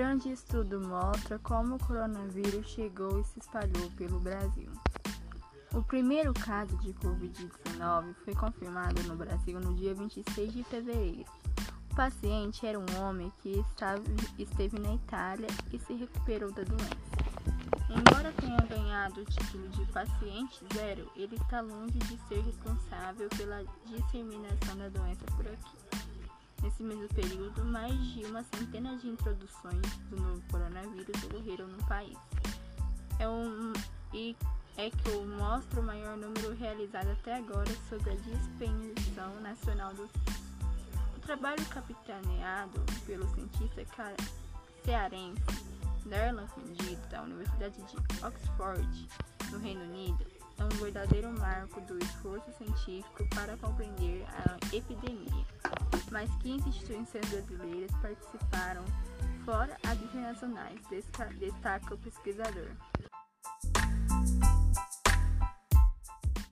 onde estudo mostra como o coronavírus chegou e se espalhou pelo Brasil. O primeiro caso de Covid-19 foi confirmado no Brasil no dia 26 de fevereiro. O paciente era um homem que estava, esteve na Itália e se recuperou da doença. Embora tenha ganhado o título de paciente zero, ele está longe de ser responsável pela disseminação da doença por aqui. Nesse mesmo período, mais de uma centena de introduções do novo coronavírus ocorreram no país. É um, e é que eu mostro o maior número realizado até agora sobre a dispersão nacional do. O trabalho capitaneado pelo cientista cearense Darlan Fingido, da Universidade de Oxford, no Reino Unido, é um verdadeiro marco do esforço científico para compreender a epidemia. Mais 15 instituições brasileiras participaram, fora as internacionais, destaca o pesquisador.